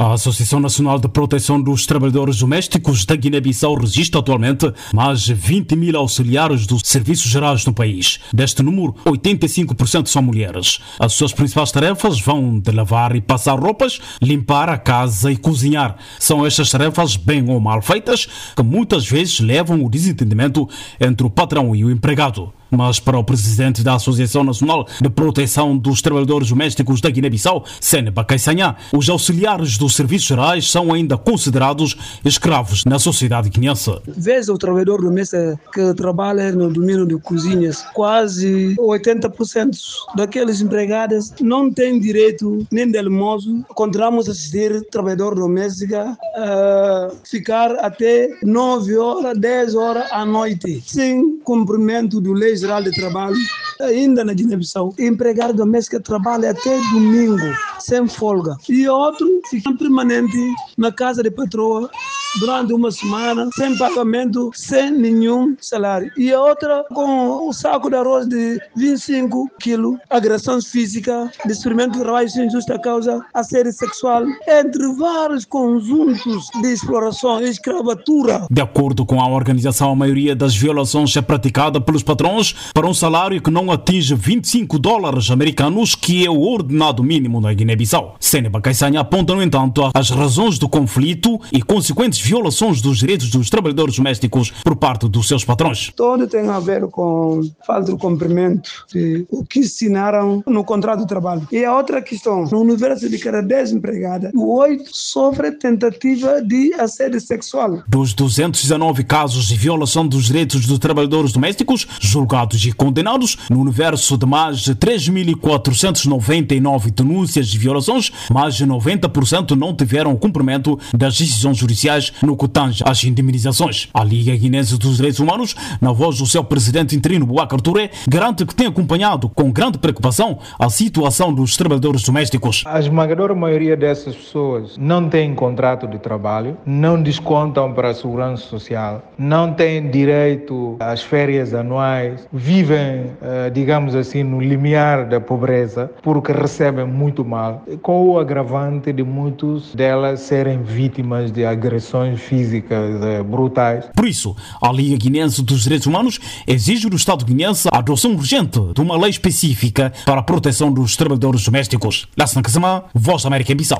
A Associação Nacional de Proteção dos Trabalhadores Domésticos da Guiné-Bissau registra atualmente mais de 20 mil auxiliares dos serviços gerais no país. Deste número, 85% são mulheres. As suas principais tarefas vão de lavar e passar roupas, limpar a casa e cozinhar. São estas tarefas, bem ou mal feitas, que muitas vezes levam o desentendimento entre o patrão e o empregado. Mas para o presidente da Associação Nacional de Proteção dos Trabalhadores Domésticos da Guiné-Bissau, Sene Bakaisanha, os auxiliares dos serviços gerais são ainda considerados escravos na sociedade guineense. Veja o trabalhador doméstico que trabalha no domínio de cozinhas, quase 80% daqueles empregados não têm direito nem de almoço. Encontramos assistir trabalhador doméstico a ficar até 9 horas, 10 horas à noite, sem cumprimento do lei Geral de Trabalho, ainda na Guiné-Bissau, empregado doméstico trabalha até domingo, sem folga. E outro fica permanente na casa de patroa durante uma semana, sem pagamento, sem nenhum salário. E a outra com um saco de arroz de 25 quilos, agressão física, experimento de trabalho sem justa causa, assédio sexual, entre vários conjuntos de exploração e escravatura. De acordo com a organização, a maioria das violações é praticada pelos patrões para um salário que não atinge 25 dólares americanos, que é o ordenado mínimo na Guiné-Bissau. Seneba Caissanha aponta, no entanto, as razões do conflito e consequentes violações dos direitos dos trabalhadores domésticos por parte dos seus patrões. Tudo tem a ver com falta de cumprimento de o que ensinaram no contrato de trabalho. E a outra questão, no universo de cada 10 empregadas, oito sofrem tentativa de assédio sexual. Dos 219 casos de violação dos direitos dos trabalhadores domésticos julgados e condenados, no universo de mais de 3.499 denúncias de violações, mais de 90% não tiveram cumprimento das decisões judiciais no que tange às indemnizações. A Liga Guinense dos Direitos Humanos, na voz do seu presidente interino Bouacar Touré, garante que tem acompanhado com grande preocupação a situação dos trabalhadores domésticos. A esmagadora maioria dessas pessoas não tem contrato de trabalho, não descontam para a segurança social, não têm direito às férias anuais, vivem, eh, digamos assim, no limiar da pobreza porque recebem muito mal, com o agravante de muitos delas serem vítimas de agressões físicas eh, brutais. Por isso, a Liga Guinense dos Direitos Humanos exige do Estado guinense a adoção urgente de uma lei específica para a proteção dos trabalhadores domésticos. Lassana Kazama, Voz da América Bissau.